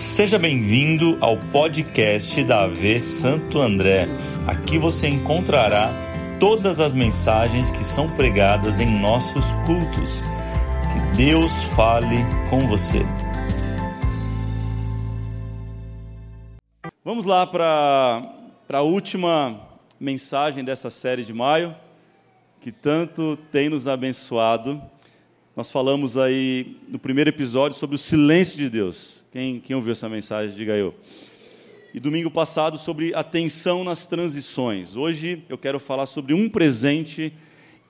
Seja bem-vindo ao podcast da AV Santo André. Aqui você encontrará todas as mensagens que são pregadas em nossos cultos. Que Deus fale com você. Vamos lá para a última mensagem dessa série de maio, que tanto tem nos abençoado. Nós falamos aí no primeiro episódio sobre o silêncio de Deus. Quem, quem ouviu essa mensagem, diga eu. E domingo passado sobre atenção nas transições. Hoje eu quero falar sobre um presente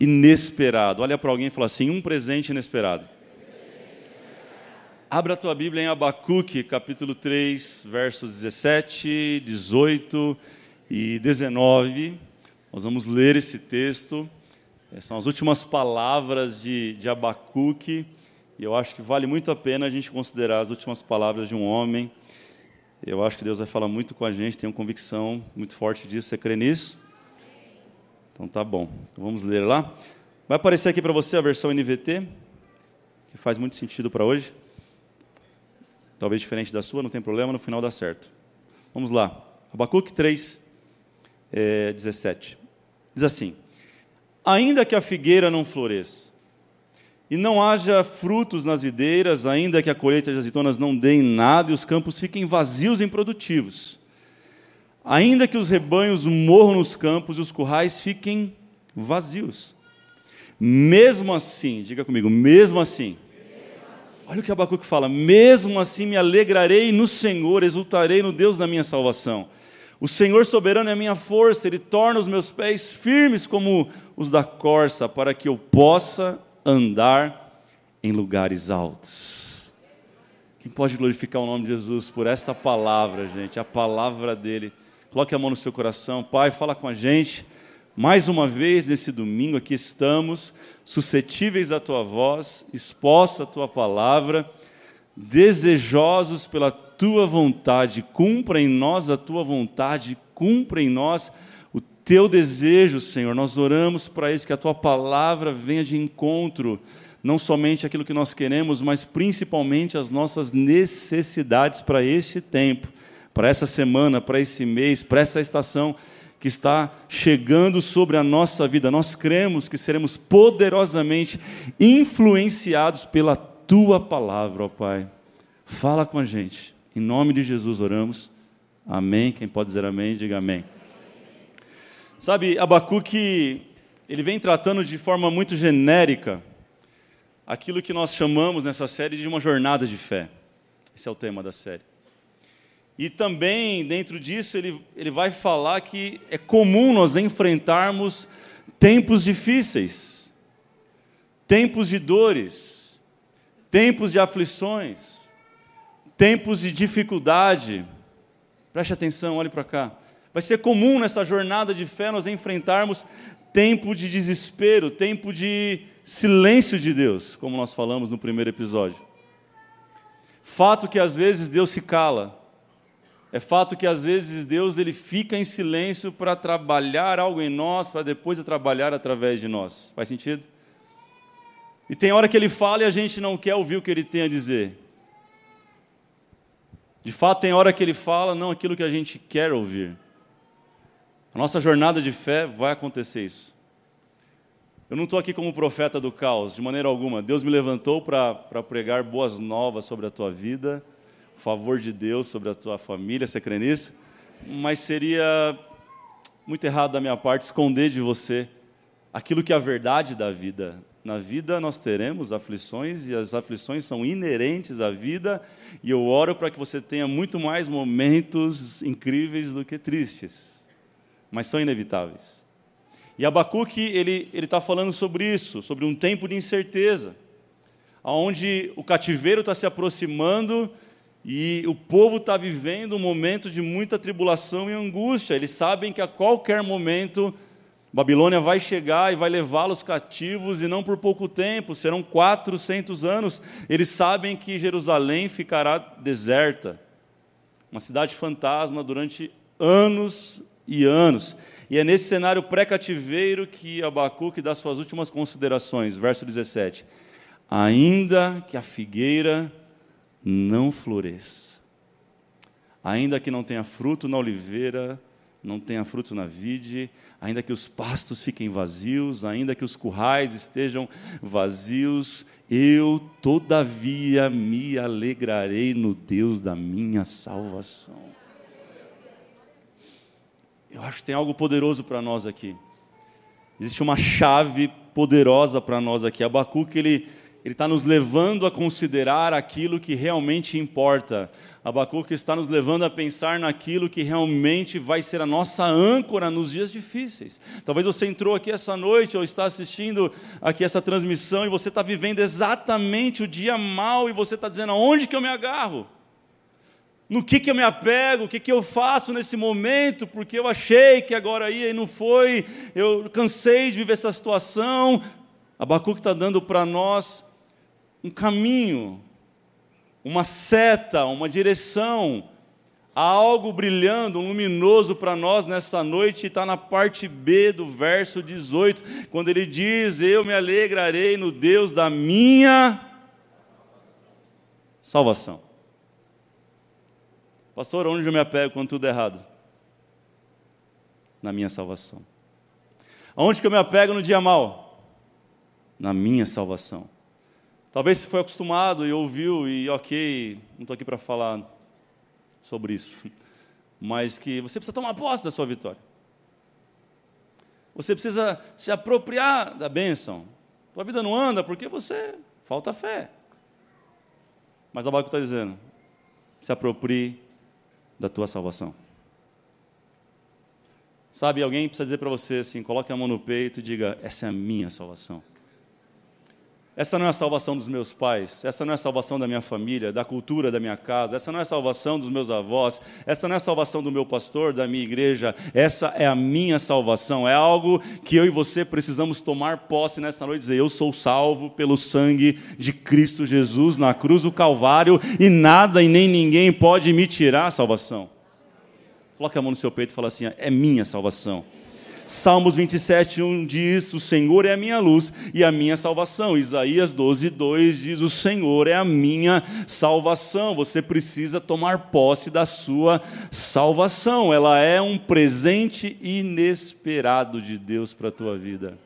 inesperado. Olha para alguém e fala assim: um presente inesperado. Abra a tua Bíblia em Abacuque, capítulo 3, versos 17, 18 e 19. Nós vamos ler esse texto. É, são as últimas palavras de, de Abacuque, e eu acho que vale muito a pena a gente considerar as últimas palavras de um homem. Eu acho que Deus vai falar muito com a gente, tenho convicção muito forte disso. Você crê nisso? Então tá bom. Então, vamos ler lá. Vai aparecer aqui para você a versão NVT, que faz muito sentido para hoje. Talvez diferente da sua, não tem problema, no final dá certo. Vamos lá. Abacuque 3, é, 17. Diz assim: Ainda que a figueira não floresça, e não haja frutos nas videiras, ainda que a colheita de azeitonas não dê em nada e os campos fiquem vazios e improdutivos, ainda que os rebanhos morram nos campos e os currais fiquem vazios, mesmo assim, diga comigo, mesmo assim, olha o que Abacuque fala, mesmo assim me alegrarei no Senhor, exultarei no Deus da minha salvação. O Senhor soberano é a minha força, Ele torna os meus pés firmes como os da corça, para que eu possa andar em lugares altos. Quem pode glorificar o nome de Jesus por essa palavra, gente, a palavra dele? Coloque a mão no seu coração, Pai, fala com a gente. Mais uma vez nesse domingo aqui estamos, suscetíveis à tua voz, exposta à tua palavra, desejosos pela tua vontade, cumpra em nós a tua vontade, cumpra em nós o teu desejo, Senhor. Nós oramos para isso, que a tua palavra venha de encontro, não somente aquilo que nós queremos, mas principalmente as nossas necessidades para este tempo, para essa semana, para esse mês, para essa estação que está chegando sobre a nossa vida. Nós cremos que seremos poderosamente influenciados pela tua palavra, ó Pai. Fala com a gente. Em nome de Jesus oramos. Amém. Quem pode dizer amém, diga amém. Sabe, Abacuque, ele vem tratando de forma muito genérica aquilo que nós chamamos nessa série de uma jornada de fé. Esse é o tema da série. E também, dentro disso, ele, ele vai falar que é comum nós enfrentarmos tempos difíceis, tempos de dores, tempos de aflições tempos de dificuldade, preste atenção, olhe para cá. Vai ser comum nessa jornada de fé nós enfrentarmos tempo de desespero, tempo de silêncio de Deus, como nós falamos no primeiro episódio. Fato que às vezes Deus se cala. É fato que às vezes Deus ele fica em silêncio para trabalhar algo em nós, para depois trabalhar através de nós. Faz sentido? E tem hora que ele fala e a gente não quer ouvir o que ele tem a dizer. De fato, tem hora que ele fala não aquilo que a gente quer ouvir. A nossa jornada de fé vai acontecer isso. Eu não estou aqui como profeta do caos, de maneira alguma. Deus me levantou para pregar boas novas sobre a tua vida, o favor de Deus sobre a tua família, você crê nisso? Mas seria muito errado da minha parte esconder de você aquilo que é a verdade da vida, na vida nós teremos aflições e as aflições são inerentes à vida, e eu oro para que você tenha muito mais momentos incríveis do que tristes, mas são inevitáveis. E Abacuque, ele está falando sobre isso, sobre um tempo de incerteza, onde o cativeiro está se aproximando e o povo está vivendo um momento de muita tribulação e angústia. Eles sabem que a qualquer momento Babilônia vai chegar e vai levá-los cativos, e não por pouco tempo, serão 400 anos. Eles sabem que Jerusalém ficará deserta, uma cidade fantasma durante anos e anos. E é nesse cenário pré-cativeiro que Abacuque dá suas últimas considerações, verso 17. Ainda que a figueira não floresça. ainda que não tenha fruto na oliveira, não tenha fruto na vide, ainda que os pastos fiquem vazios, ainda que os currais estejam vazios, eu todavia me alegrarei no Deus da minha salvação. Eu acho que tem algo poderoso para nós aqui. Existe uma chave poderosa para nós aqui. Abacuque, ele ele está nos levando a considerar aquilo que realmente importa. Abacuque está nos levando a pensar naquilo que realmente vai ser a nossa âncora nos dias difíceis. Talvez você entrou aqui essa noite ou está assistindo aqui essa transmissão e você está vivendo exatamente o dia mal e você está dizendo: aonde que eu me agarro? No que, que eu me apego? O que, que eu faço nesse momento? Porque eu achei que agora ia e não foi. Eu cansei de viver essa situação. Abacuque está dando para nós um caminho, uma seta, uma direção. Há algo brilhando, um luminoso para nós nessa noite, está na parte B do verso 18, quando ele diz: Eu me alegrarei no Deus da minha salvação. Pastor, onde eu me apego quando tudo é errado? Na minha salvação. Aonde que eu me apego no dia mal? Na minha salvação. Talvez você foi acostumado e ouviu e ok, não estou aqui para falar sobre isso, mas que você precisa tomar posse da sua vitória. Você precisa se apropriar da bênção. Tua vida não anda porque você falta fé. Mas Abaco está dizendo: se aproprie da tua salvação. Sabe, alguém precisa dizer para você assim: coloque a mão no peito e diga: essa é a minha salvação. Essa não é a salvação dos meus pais, essa não é a salvação da minha família, da cultura da minha casa, essa não é a salvação dos meus avós, essa não é a salvação do meu pastor, da minha igreja, essa é a minha salvação. É algo que eu e você precisamos tomar posse nessa noite e dizer: Eu sou salvo pelo sangue de Cristo Jesus na cruz do Calvário e nada e nem ninguém pode me tirar a salvação. Coloque a mão no seu peito e fala assim: É minha salvação. Salmos 27, 1 diz: O Senhor é a minha luz e a minha salvação. Isaías 12, 2 diz: O Senhor é a minha salvação. Você precisa tomar posse da sua salvação. Ela é um presente inesperado de Deus para a tua vida.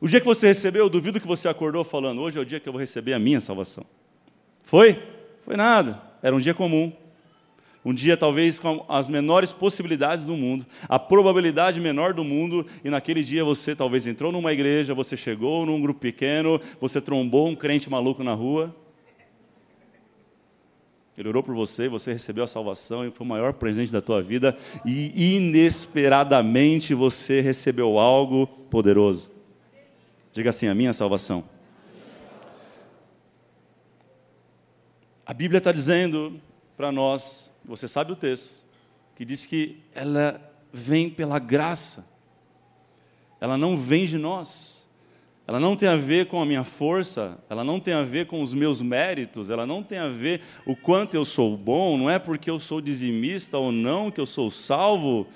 O dia que você recebeu, eu duvido que você acordou falando: Hoje é o dia que eu vou receber a minha salvação. Foi? Foi nada. Era um dia comum um dia talvez com as menores possibilidades do mundo, a probabilidade menor do mundo, e naquele dia você talvez entrou numa igreja, você chegou num grupo pequeno, você trombou um crente maluco na rua. Ele orou por você, você recebeu a salvação e foi o maior presente da tua vida, e inesperadamente você recebeu algo poderoso. Diga assim: a minha salvação. A Bíblia está dizendo para nós você sabe o texto, que diz que ela vem pela graça, ela não vem de nós, ela não tem a ver com a minha força, ela não tem a ver com os meus méritos, ela não tem a ver o quanto eu sou bom, não é porque eu sou dizimista ou não que eu sou salvo.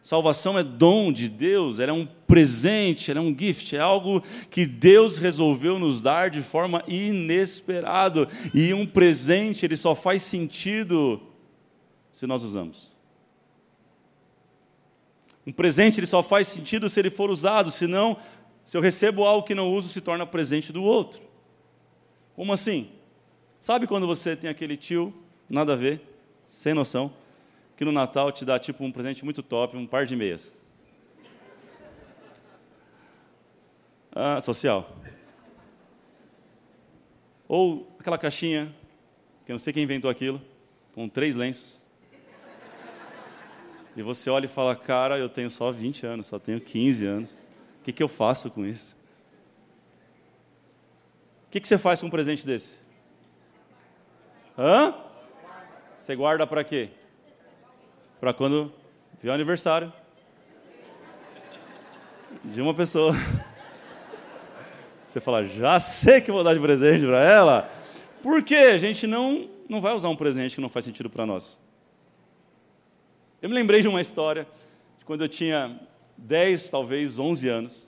Salvação é dom de Deus, ela é um presente, ela é um gift, é algo que Deus resolveu nos dar de forma inesperada. E um presente, ele só faz sentido se nós usamos. Um presente ele só faz sentido se ele for usado, senão, se eu recebo algo que não uso, se torna presente do outro. Como assim? Sabe quando você tem aquele tio, nada a ver, sem noção, que no Natal te dá tipo um presente muito top, um par de meias? Ah, social. Ou aquela caixinha, que eu não sei quem inventou aquilo, com três lenços. E você olha e fala, cara, eu tenho só 20 anos, só tenho 15 anos. O que, que eu faço com isso? O que, que você faz com um presente desse? Hã? Você guarda para quê? Para quando vier o aniversário de uma pessoa. Você fala, já sei que vou dar de presente para ela. Por quê? A gente não, não vai usar um presente que não faz sentido para nós. Eu me lembrei de uma história de quando eu tinha 10, talvez 11 anos.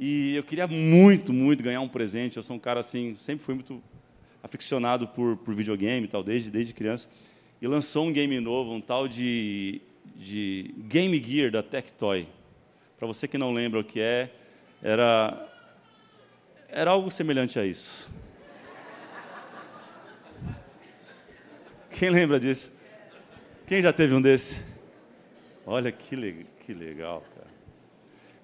E eu queria muito, muito ganhar um presente. Eu sou um cara assim, sempre fui muito aficionado por, por videogame e tal, desde, desde criança. e lançou um game novo, um tal de, de Game Gear da Tectoy. Para você que não lembra o que é, era, era algo semelhante a isso. Quem lembra disso? Quem já teve um desse? Olha que, le que legal, cara.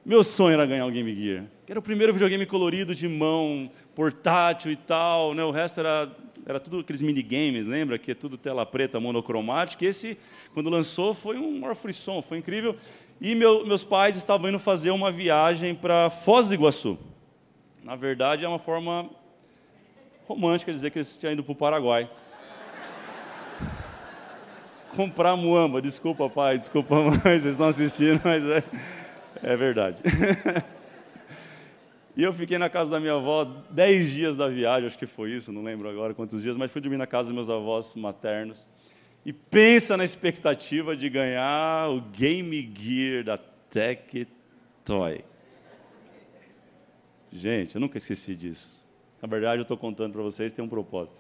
Meu sonho era ganhar um Game Gear. Era o primeiro videogame colorido de mão, portátil e tal. Né? O resto era, era tudo aqueles minigames, lembra? Que é tudo tela preta, monocromática. Esse, quando lançou, foi um maior frisson, foi incrível. E meu, meus pais estavam indo fazer uma viagem para Foz do Iguaçu. Na verdade, é uma forma romântica de dizer que eles tinham ido para o Paraguai comprar muamba. Desculpa, pai, desculpa, mãe, vocês estão assistindo, mas é, é verdade. e eu fiquei na casa da minha avó dez dias da viagem, acho que foi isso, não lembro agora quantos dias, mas fui dormir na casa dos meus avós maternos. E pensa na expectativa de ganhar o Game Gear da Tectoy. Gente, eu nunca esqueci disso. Na verdade, eu estou contando para vocês, tem um propósito.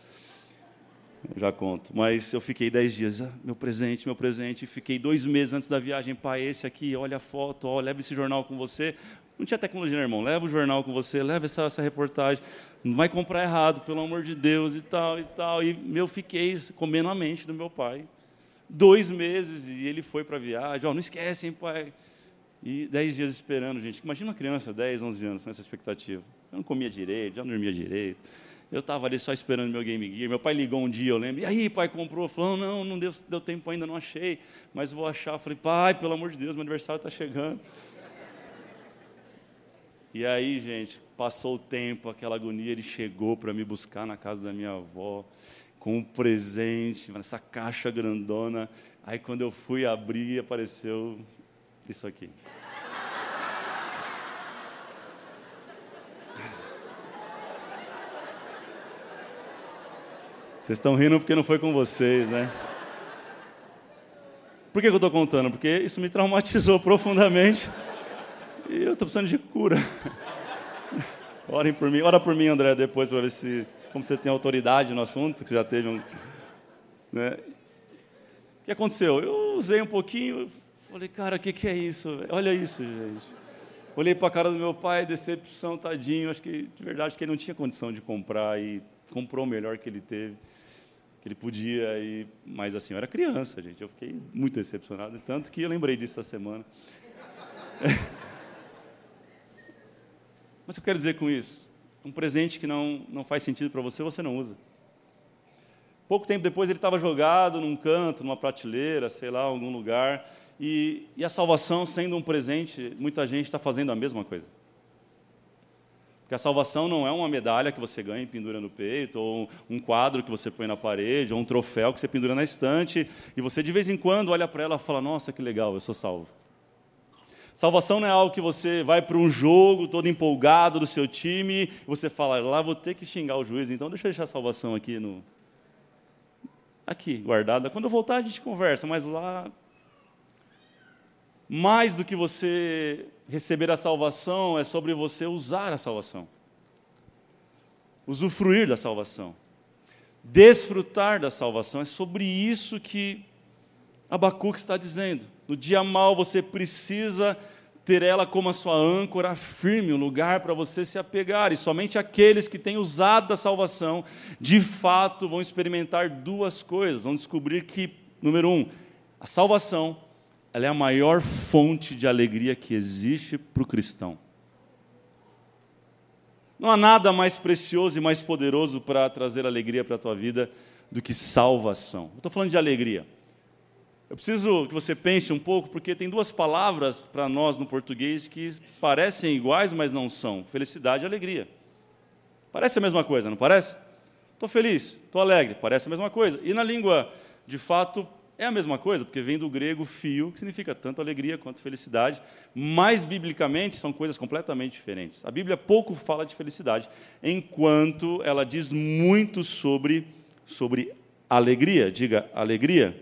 Eu já conto. Mas eu fiquei dez dias, ah, meu presente, meu presente. Fiquei dois meses antes da viagem, pai, esse aqui, olha a foto, ó, leva esse jornal com você. Não tinha tecnologia, né, irmão? Leva o jornal com você, leva essa, essa reportagem. Não vai comprar errado, pelo amor de Deus, e tal, e tal. E eu fiquei comendo a mente do meu pai. Dois meses, e ele foi para a viagem. Ó, não esquece, hein, pai? E dez dias esperando, gente. Imagina uma criança, 10, 11 anos, com essa expectativa. Eu não comia direito, já não dormia direito. Eu estava ali só esperando meu Game Gear. Meu pai ligou um dia, eu lembro. E aí, pai, comprou? Falou, não, não deu, deu tempo ainda, não achei. Mas vou achar. Eu falei, pai, pelo amor de Deus, meu aniversário está chegando. E aí, gente, passou o tempo, aquela agonia, ele chegou para me buscar na casa da minha avó, com um presente, nessa caixa grandona. Aí, quando eu fui abrir, apareceu isso aqui. Vocês estão rindo porque não foi com vocês, né? Por que eu estou contando? Porque isso me traumatizou profundamente. E eu estou precisando de cura. Orem por mim. Ora por mim, André, depois, para ver se. Como você tem autoridade no assunto, que já teve um. Né? O que aconteceu? Eu usei um pouquinho, falei, cara, o que, que é isso? Olha isso, gente. Olhei para a cara do meu pai, decepção, tadinho. Acho que, de verdade, que ele não tinha condição de comprar e comprou o melhor que ele teve ele podia ir, mas assim, eu era criança, gente, eu fiquei muito decepcionado, tanto que eu lembrei disso essa semana. mas o que eu quero dizer com isso? Um presente que não, não faz sentido para você, você não usa. Pouco tempo depois ele estava jogado num canto, numa prateleira, sei lá, em algum lugar, e, e a salvação sendo um presente, muita gente está fazendo a mesma coisa. Porque a salvação não é uma medalha que você ganha e pendura no peito, ou um quadro que você põe na parede, ou um troféu que você pendura na estante, e você de vez em quando olha para ela e fala: Nossa, que legal, eu sou salvo. Salvação não é algo que você vai para um jogo todo empolgado do seu time, e você fala: Lá vou ter que xingar o juiz, então deixa eu deixar a salvação aqui no. Aqui, guardada. Quando eu voltar, a gente conversa, mas lá mais do que você receber a salvação, é sobre você usar a salvação. Usufruir da salvação. Desfrutar da salvação. É sobre isso que Abacuque está dizendo. No dia mal você precisa ter ela como a sua âncora firme, um lugar para você se apegar. E somente aqueles que têm usado da salvação, de fato, vão experimentar duas coisas. Vão descobrir que, número um, a salvação ela é a maior fonte de alegria que existe para o cristão. Não há nada mais precioso e mais poderoso para trazer alegria para a tua vida do que salvação. estou falando de alegria. Eu preciso que você pense um pouco, porque tem duas palavras para nós no português que parecem iguais, mas não são: felicidade e alegria. Parece a mesma coisa, não parece? Estou feliz, estou alegre, parece a mesma coisa. E na língua, de fato, é a mesma coisa, porque vem do grego fio, que significa tanto alegria quanto felicidade, mas biblicamente são coisas completamente diferentes. A Bíblia pouco fala de felicidade, enquanto ela diz muito sobre, sobre alegria. Diga alegria.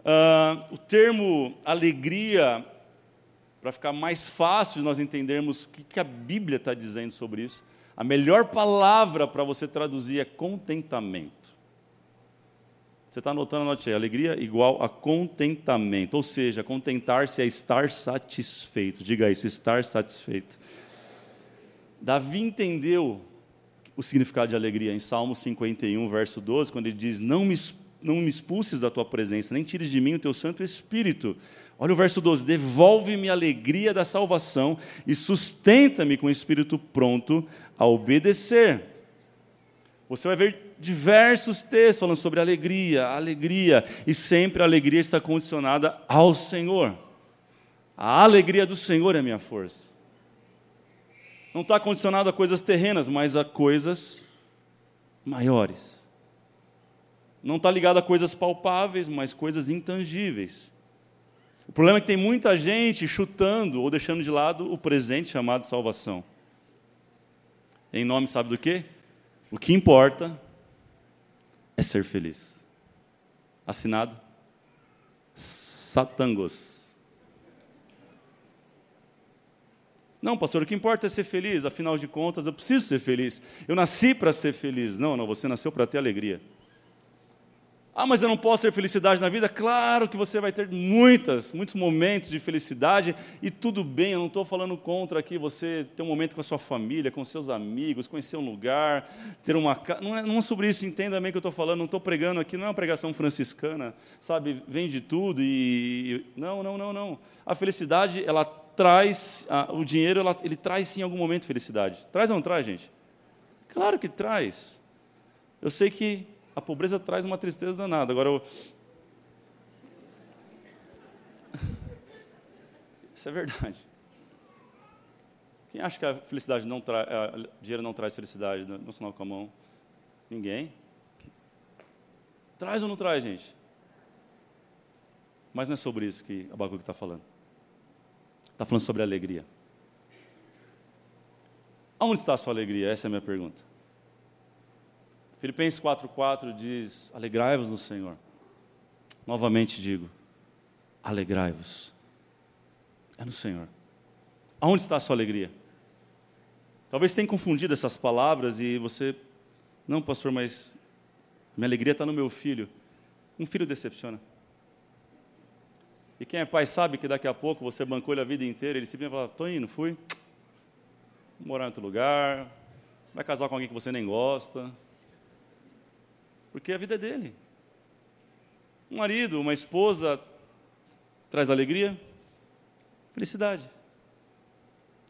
Uh, o termo alegria, para ficar mais fácil de nós entendermos o que, que a Bíblia está dizendo sobre isso, a melhor palavra para você traduzir é contentamento. Você está anotando, anote aí. Alegria igual a contentamento. Ou seja, contentar-se é estar satisfeito. Diga isso, estar satisfeito. Davi entendeu o significado de alegria em Salmo 51, verso 12, quando ele diz: Não me, não me expulses da tua presença, nem tires de mim o teu Santo Espírito. Olha o verso 12: Devolve-me a alegria da salvação e sustenta-me com o espírito pronto a obedecer. Você vai ver diversos textos falando sobre alegria, alegria, e sempre a alegria está condicionada ao Senhor. A alegria do Senhor é minha força. Não está condicionado a coisas terrenas, mas a coisas maiores. Não está ligado a coisas palpáveis, mas coisas intangíveis. O problema é que tem muita gente chutando ou deixando de lado o presente chamado salvação. Em nome, sabe do quê? O que importa é ser feliz. Assinado Satangos. Não, pastor, o que importa é ser feliz, afinal de contas, eu preciso ser feliz. Eu nasci para ser feliz. Não, não, você nasceu para ter alegria. Ah, mas eu não posso ter felicidade na vida? Claro que você vai ter muitas, muitos momentos de felicidade e tudo bem, eu não estou falando contra aqui você ter um momento com a sua família, com seus amigos, conhecer um lugar, ter uma casa. Não é, não é sobre isso, entenda bem o que eu estou falando, não estou pregando aqui, não é uma pregação franciscana, sabe, vem de tudo e. Não, não, não, não. A felicidade, ela traz, o dinheiro, ela, ele traz sim em algum momento felicidade. Traz ou não traz, gente? Claro que traz. Eu sei que a pobreza traz uma tristeza danada. Agora, eu... isso é verdade. Quem acha que a felicidade não traz, dinheiro não traz felicidade? Não sinal com a mão. Ninguém. Traz ou não traz, gente? Mas não é sobre isso que Abacuque está falando. Está falando sobre alegria. Onde está a sua alegria? Essa é a minha pergunta. Filipenses 4,4 diz: Alegrai-vos no Senhor. Novamente digo: alegrai-vos. É no Senhor. Aonde está a sua alegria? Talvez tenha confundido essas palavras e você, não, pastor, mas minha alegria está no meu filho. Um filho decepciona. E quem é pai sabe que daqui a pouco você bancou ele a vida inteira, ele simplesmente fala: estou indo, fui. Vou morar em outro lugar, vai casar com alguém que você nem gosta, porque a vida é dele. Um marido, uma esposa, traz alegria, felicidade.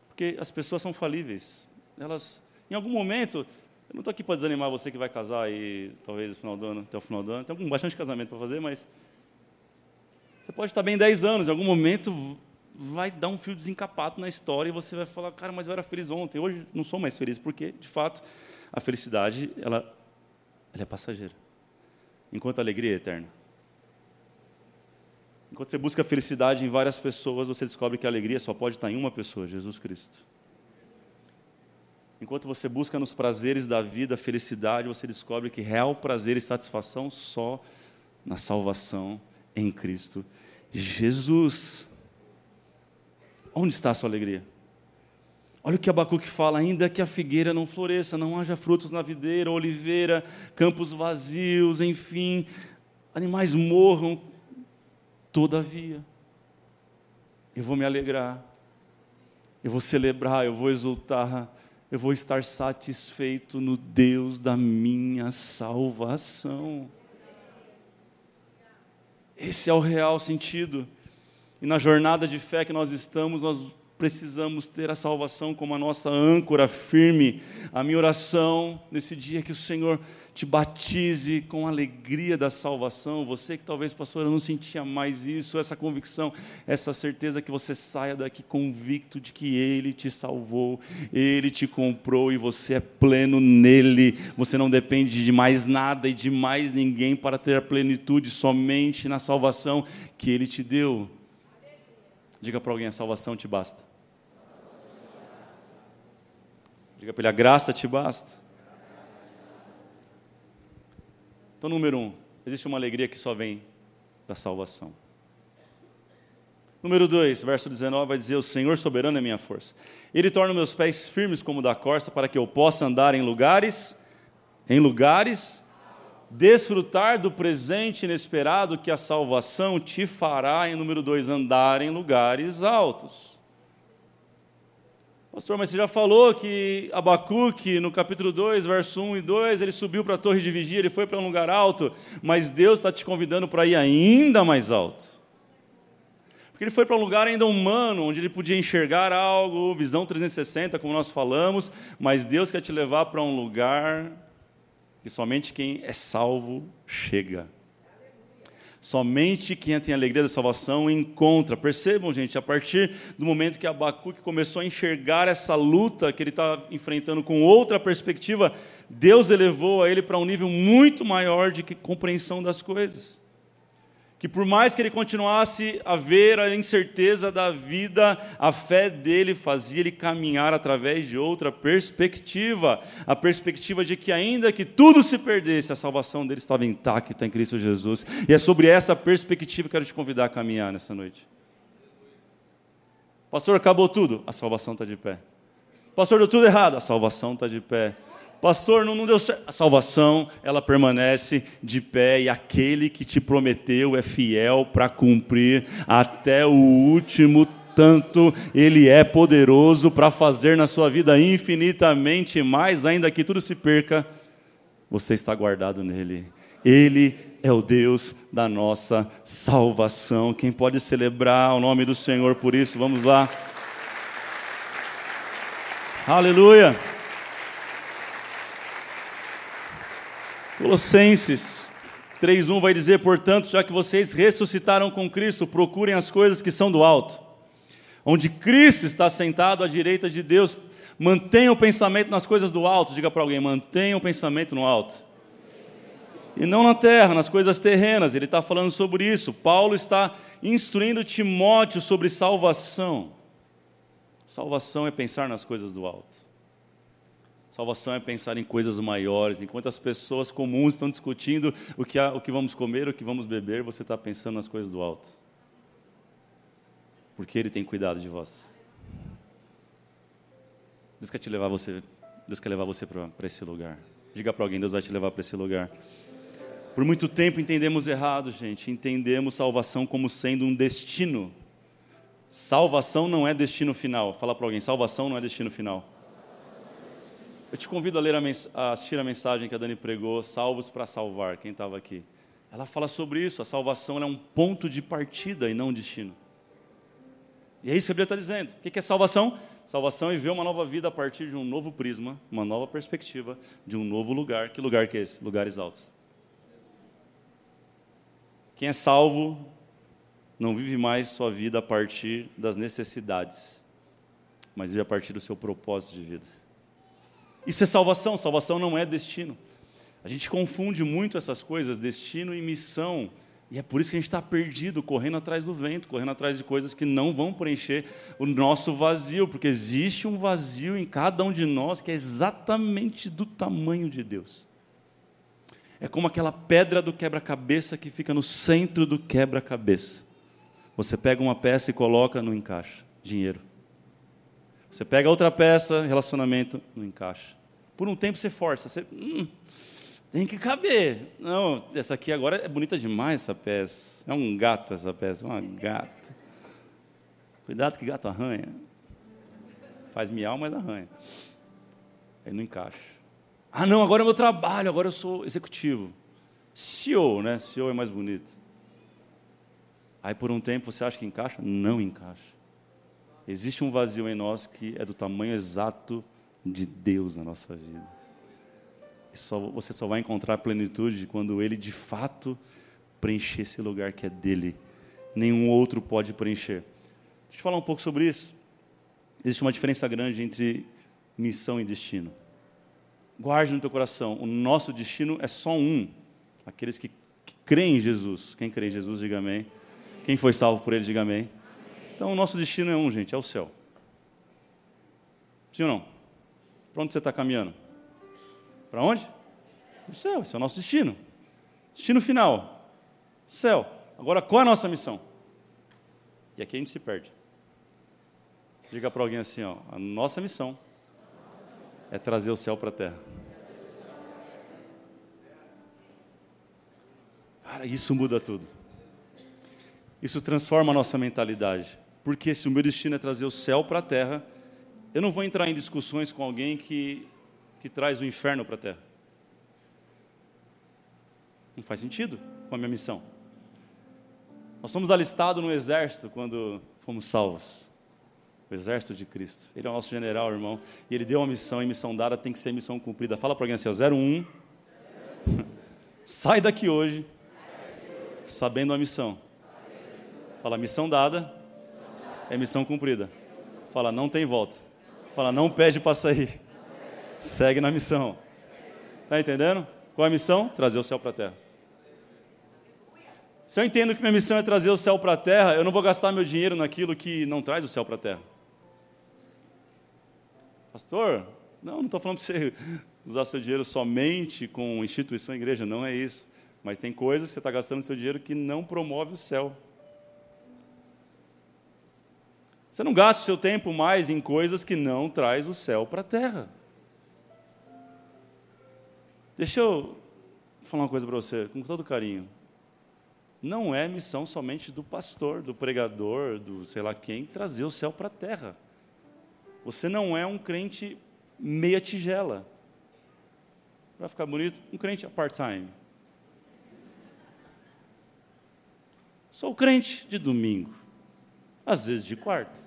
Porque as pessoas são falíveis. Elas, em algum momento, eu não estou aqui para desanimar você que vai casar e talvez no final do ano, até o final do ano. Tem bastante casamento para fazer, mas você pode estar bem 10 anos, em algum momento vai dar um fio desencapado na história e você vai falar, cara, mas eu era feliz ontem, hoje não sou mais feliz, porque, de fato, a felicidade, ela ela é passageira. Enquanto a alegria é eterna. Enquanto você busca felicidade em várias pessoas, você descobre que a alegria só pode estar em uma pessoa, Jesus Cristo. Enquanto você busca nos prazeres da vida felicidade, você descobre que real prazer e satisfação só na salvação em Cristo Jesus. Onde está a sua alegria? Olha o que Abacuque fala: ainda que a figueira não floresça, não haja frutos na videira, oliveira, campos vazios, enfim, animais morram, todavia, eu vou me alegrar, eu vou celebrar, eu vou exultar, eu vou estar satisfeito no Deus da minha salvação. Esse é o real sentido. E na jornada de fé que nós estamos, nós precisamos ter a salvação como a nossa âncora firme. A minha oração nesse dia é que o Senhor te batize com a alegria da salvação. Você que talvez, pastor, eu não sentia mais isso, essa convicção, essa certeza que você saia daqui convicto de que Ele te salvou, Ele te comprou e você é pleno nele. Você não depende de mais nada e de mais ninguém para ter a plenitude, somente na salvação que Ele te deu. Diga para alguém: a salvação te basta. Diga para ele: a graça te basta. Então, número um, existe uma alegria que só vem da salvação. Número 2, verso 19, vai dizer: O Senhor soberano é minha força. Ele torna meus pés firmes como da corça, para que eu possa andar em lugares, em lugares desfrutar do presente inesperado que a salvação te fará, em número dois, andar em lugares altos. Pastor, mas você já falou que Abacuque, no capítulo 2, verso 1 e 2, ele subiu para a torre de vigia, ele foi para um lugar alto, mas Deus está te convidando para ir ainda mais alto. Porque ele foi para um lugar ainda humano, onde ele podia enxergar algo, visão 360, como nós falamos, mas Deus quer te levar para um lugar que somente quem é salvo chega. Somente quem tem a alegria da salvação encontra. Percebam, gente, a partir do momento que Abacuque começou a enxergar essa luta que ele está enfrentando com outra perspectiva, Deus elevou a ele para um nível muito maior de compreensão das coisas que por mais que ele continuasse a ver a incerteza da vida, a fé dele fazia ele caminhar através de outra perspectiva, a perspectiva de que ainda que tudo se perdesse, a salvação dele estava intacta em Cristo Jesus. E é sobre essa perspectiva que eu quero te convidar a caminhar nessa noite. Pastor, acabou tudo, a salvação está de pé. Pastor, deu tudo errado, a salvação está de pé. Pastor, não, não deu certo. A salvação, ela permanece de pé e aquele que te prometeu é fiel para cumprir até o último tanto ele é poderoso para fazer na sua vida infinitamente mais, ainda que tudo se perca, você está guardado nele. Ele é o Deus da nossa salvação. Quem pode celebrar o nome do Senhor por isso? Vamos lá. Aleluia. Colossenses 3:1 vai dizer, portanto, já que vocês ressuscitaram com Cristo, procurem as coisas que são do alto, onde Cristo está sentado à direita de Deus. Mantenha o pensamento nas coisas do alto. Diga para alguém, mantenha o pensamento no alto. E não na terra, nas coisas terrenas. Ele está falando sobre isso. Paulo está instruindo Timóteo sobre salvação. Salvação é pensar nas coisas do alto. Salvação é pensar em coisas maiores. Enquanto as pessoas comuns estão discutindo o que, há, o que vamos comer, o que vamos beber, você está pensando nas coisas do alto. Porque Ele tem cuidado de vós. Deus quer te levar você, Deus quer levar você para esse lugar. Diga para alguém, Deus vai te levar para esse lugar. Por muito tempo entendemos errado, gente. Entendemos salvação como sendo um destino. Salvação não é destino final. Fala para alguém, salvação não é destino final. Eu te convido a, ler a, a assistir a mensagem que a Dani pregou, Salvos para Salvar, quem estava aqui. Ela fala sobre isso, a salvação é um ponto de partida e não um destino. E é isso que a Bíblia está dizendo. O que é salvação? Salvação é viver uma nova vida a partir de um novo prisma, uma nova perspectiva, de um novo lugar. Que lugar que é esse? Lugares altos. Quem é salvo não vive mais sua vida a partir das necessidades, mas vive a partir do seu propósito de vida. Isso é salvação, salvação não é destino. A gente confunde muito essas coisas, destino e missão. E é por isso que a gente está perdido, correndo atrás do vento, correndo atrás de coisas que não vão preencher o nosso vazio, porque existe um vazio em cada um de nós que é exatamente do tamanho de Deus. É como aquela pedra do quebra-cabeça que fica no centro do quebra-cabeça. Você pega uma peça e coloca no encaixe dinheiro. Você pega outra peça, relacionamento, não encaixa. Por um tempo você força, você hum, tem que caber. Não, essa aqui agora é bonita demais essa peça. É um gato essa peça, é uma gata. Cuidado que gato arranha. Faz miau, mas arranha. Aí não encaixa. Ah, não, agora é meu trabalho, agora eu sou executivo. CEO, né? CEO é mais bonito. Aí por um tempo você acha que encaixa? Não encaixa. Existe um vazio em nós que é do tamanho exato de Deus na nossa vida. Só, você só vai encontrar plenitude quando Ele de fato preencher esse lugar que é dele. Nenhum outro pode preencher. Deixa eu falar um pouco sobre isso. Existe uma diferença grande entre missão e destino. Guarde no teu coração, o nosso destino é só um. Aqueles que, que creem em Jesus. Quem crê em Jesus, diga amém. Quem foi salvo por ele, diga amém. Então, o nosso destino é um, gente, é o céu. Sim ou não? Para onde você está caminhando? Para onde? O céu, esse é o nosso destino. Destino final. Céu. Agora, qual é a nossa missão? E aqui a gente se perde. Diga para alguém assim, ó, a nossa missão é trazer o céu para a terra. Cara, isso muda tudo. Isso transforma a nossa mentalidade. Porque se o meu destino é trazer o céu para a terra, eu não vou entrar em discussões com alguém que, que traz o inferno para a terra. Não faz sentido com a minha missão. Nós somos alistados no exército quando fomos salvos. O exército de Cristo. Ele é o nosso general, irmão. E ele deu uma missão, e missão dada tem que ser missão cumprida. Fala para alguém assim, 01. Sai daqui hoje, sabendo a missão. Fala, missão dada é missão cumprida. Fala, não tem volta. Fala, não pede para sair. Segue na missão. Está entendendo? Qual é a missão? Trazer o céu para a terra. Se eu entendo que minha missão é trazer o céu para a terra, eu não vou gastar meu dinheiro naquilo que não traz o céu para a terra. Pastor, não, não estou falando para você usar seu dinheiro somente com instituição igreja, não é isso. Mas tem coisas que você está gastando seu dinheiro que não promove o céu. Você não gasta o seu tempo mais em coisas que não traz o céu para a terra. Deixa eu falar uma coisa para você, com todo carinho não é missão somente do pastor, do pregador, do sei lá quem, trazer o céu para a terra. Você não é um crente meia tigela. Para ficar bonito, um crente part-time. Sou crente de domingo, às vezes de quarta,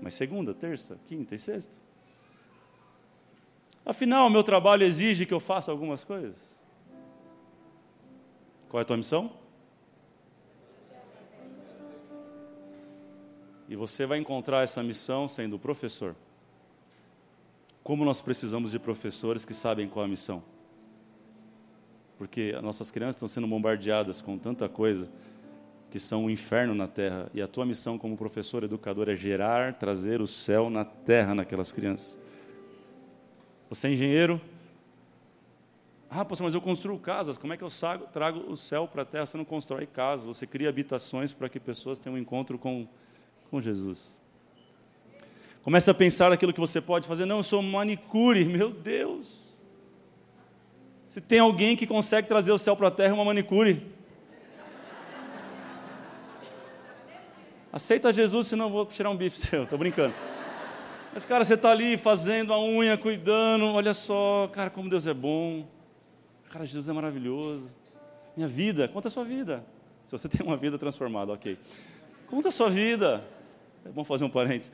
mas segunda, terça, quinta e sexta. Afinal, meu trabalho exige que eu faça algumas coisas. Qual é a tua missão? E você vai encontrar essa missão sendo professor. Como nós precisamos de professores que sabem qual é a missão. Porque as nossas crianças estão sendo bombardeadas com tanta coisa que são um inferno na terra. E a tua missão como professor, educador, é gerar, trazer o céu na terra naquelas crianças. Você é engenheiro? Ah, pastor, mas eu construo casas. Como é que eu trago o céu para a terra? Você não constrói casas, você cria habitações para que pessoas tenham um encontro com com Jesus. Comece a pensar aquilo que você pode fazer. Não, eu sou manicure, meu Deus. Se tem alguém que consegue trazer o céu para a terra, é uma manicure. Aceita Jesus, senão eu vou tirar um bife seu, estou brincando. Mas, cara, você está ali fazendo a unha, cuidando, olha só, cara, como Deus é bom. Cara, Jesus é maravilhoso. Minha vida, conta a sua vida. Se você tem uma vida transformada, ok. Conta a sua vida. É bom fazer um parênteses.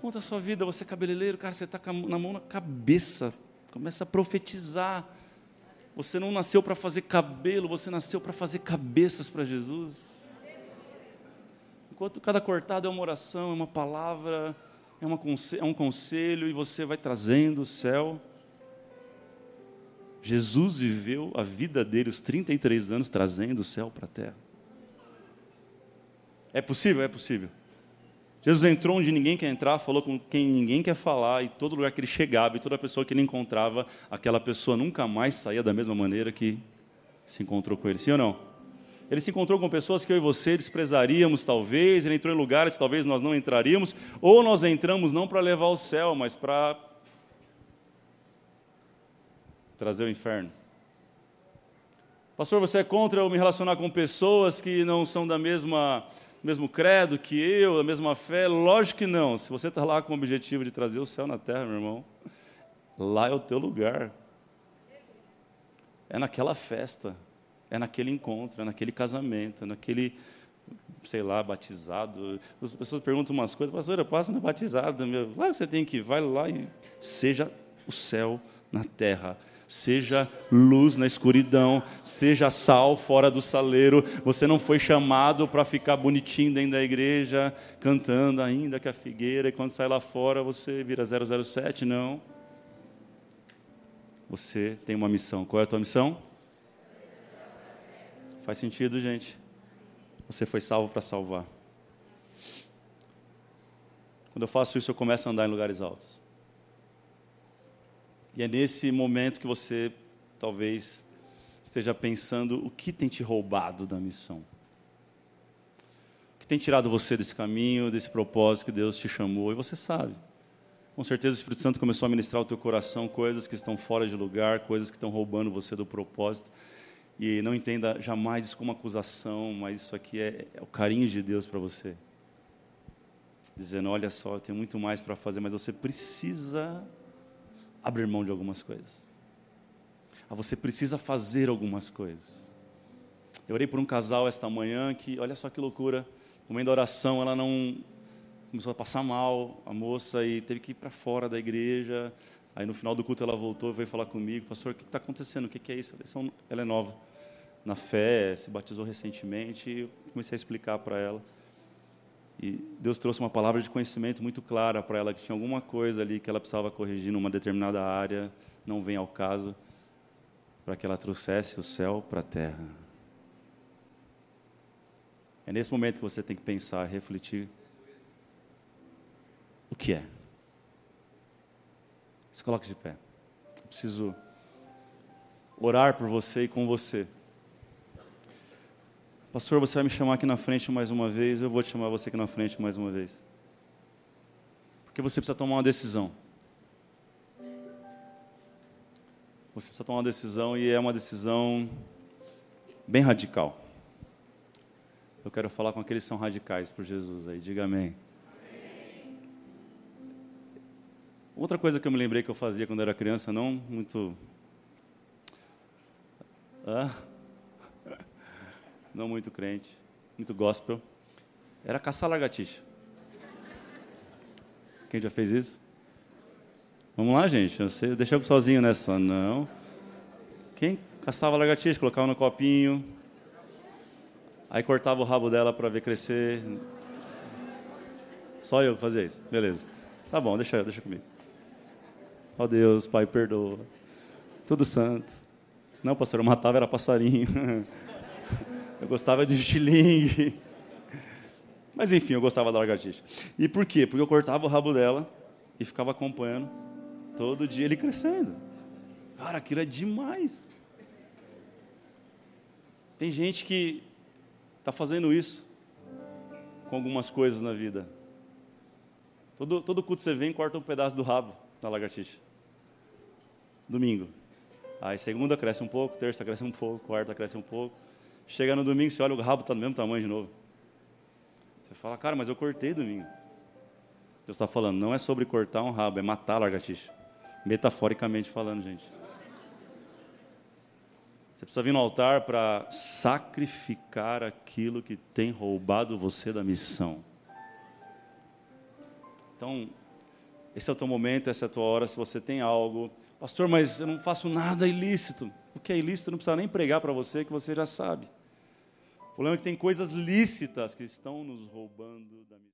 Conta a sua vida, você é cabeleireiro, cara, você está na mão na cabeça. Começa a profetizar. Você não nasceu para fazer cabelo, você nasceu para fazer cabeças para Jesus. Enquanto cada cortado é uma oração, é uma palavra, é, uma, é um conselho, e você vai trazendo o céu. Jesus viveu a vida dele, os 33 anos, trazendo o céu para a terra. É possível? É possível. Jesus entrou onde ninguém quer entrar, falou com quem ninguém quer falar, e todo lugar que ele chegava e toda pessoa que ele encontrava, aquela pessoa nunca mais saía da mesma maneira que se encontrou com ele. Sim ou não? Ele se encontrou com pessoas que eu e você desprezaríamos, talvez, ele entrou em lugares que talvez nós não entraríamos, ou nós entramos não para levar o céu, mas para trazer o inferno. Pastor, você é contra eu me relacionar com pessoas que não são da mesma mesmo credo que eu, a mesma fé? Lógico que não. Se você está lá com o objetivo de trazer o céu na terra, meu irmão, lá é o teu lugar. É naquela festa, é naquele encontro, é naquele casamento, é naquele, sei lá, batizado. As pessoas perguntam umas coisas, pastor, eu passo no batizado. Meu. Claro que você tem que ir, vai lá e seja o céu na terra seja luz na escuridão, seja sal fora do saleiro. Você não foi chamado para ficar bonitinho dentro da igreja, cantando ainda que a figueira, e quando sai lá fora você vira 007, não. Você tem uma missão. Qual é a tua missão? Faz sentido, gente? Você foi salvo para salvar. Quando eu faço isso, eu começo a andar em lugares altos. E é nesse momento que você talvez esteja pensando o que tem te roubado da missão. O que tem tirado você desse caminho, desse propósito que Deus te chamou, e você sabe. Com certeza o Espírito Santo começou a ministrar ao teu coração coisas que estão fora de lugar, coisas que estão roubando você do propósito. E não entenda jamais isso como acusação, mas isso aqui é, é o carinho de Deus para você. Dizendo: olha só, eu tenho muito mais para fazer, mas você precisa abrir mão de algumas coisas. Ah, você precisa fazer algumas coisas. Eu orei por um casal esta manhã que, olha só que loucura, no meio oração ela não começou a passar mal, a moça, e teve que ir para fora da igreja. Aí no final do culto ela voltou e veio falar comigo, pastor, o que está acontecendo? O que é isso? Ela é nova na fé, se batizou recentemente, e eu comecei a explicar para ela. E Deus trouxe uma palavra de conhecimento muito clara para ela, que tinha alguma coisa ali que ela precisava corrigir numa determinada área, não vem ao caso, para que ela trouxesse o céu para a terra. É nesse momento que você tem que pensar, refletir. O que é? Se coloque de pé. Eu preciso orar por você e com você. Pastor, você vai me chamar aqui na frente mais uma vez, eu vou te chamar você aqui na frente mais uma vez. Porque você precisa tomar uma decisão. Você precisa tomar uma decisão e é uma decisão bem radical. Eu quero falar com aqueles que são radicais por Jesus aí, diga amém. Outra coisa que eu me lembrei que eu fazia quando era criança, não muito. Ah, não muito crente, muito gospel, era caçar lagartixa. Quem já fez isso? Vamos lá, gente. Deixa eu sozinho nessa. Não. Quem caçava lagartixa, colocava no copinho, aí cortava o rabo dela para ver crescer. Só eu fazia isso. Beleza. Tá bom, deixa, deixa comigo. Ó oh Deus, Pai, perdoa. Tudo santo. Não, pastor, eu matava era passarinho. Eu gostava de estilingue. Mas enfim, eu gostava da lagartixa. E por quê? Porque eu cortava o rabo dela e ficava acompanhando todo dia ele crescendo. Cara, aquilo é demais. Tem gente que está fazendo isso com algumas coisas na vida. Todo, todo culto você vem corta um pedaço do rabo da lagartixa domingo. Aí segunda cresce um pouco, terça cresce um pouco, quarta cresce um pouco. Chega no domingo, você olha o rabo está do mesmo tamanho de novo. Você fala, cara, mas eu cortei domingo. Deus está falando, não é sobre cortar um rabo, é matar a lagartixa. Metaforicamente falando, gente. Você precisa vir no altar para sacrificar aquilo que tem roubado você da missão. Então, esse é o teu momento, essa é a tua hora. Se você tem algo Pastor, mas eu não faço nada ilícito. O que é ilícito não precisa nem pregar para você, que você já sabe. O problema é que tem coisas lícitas que estão nos roubando da.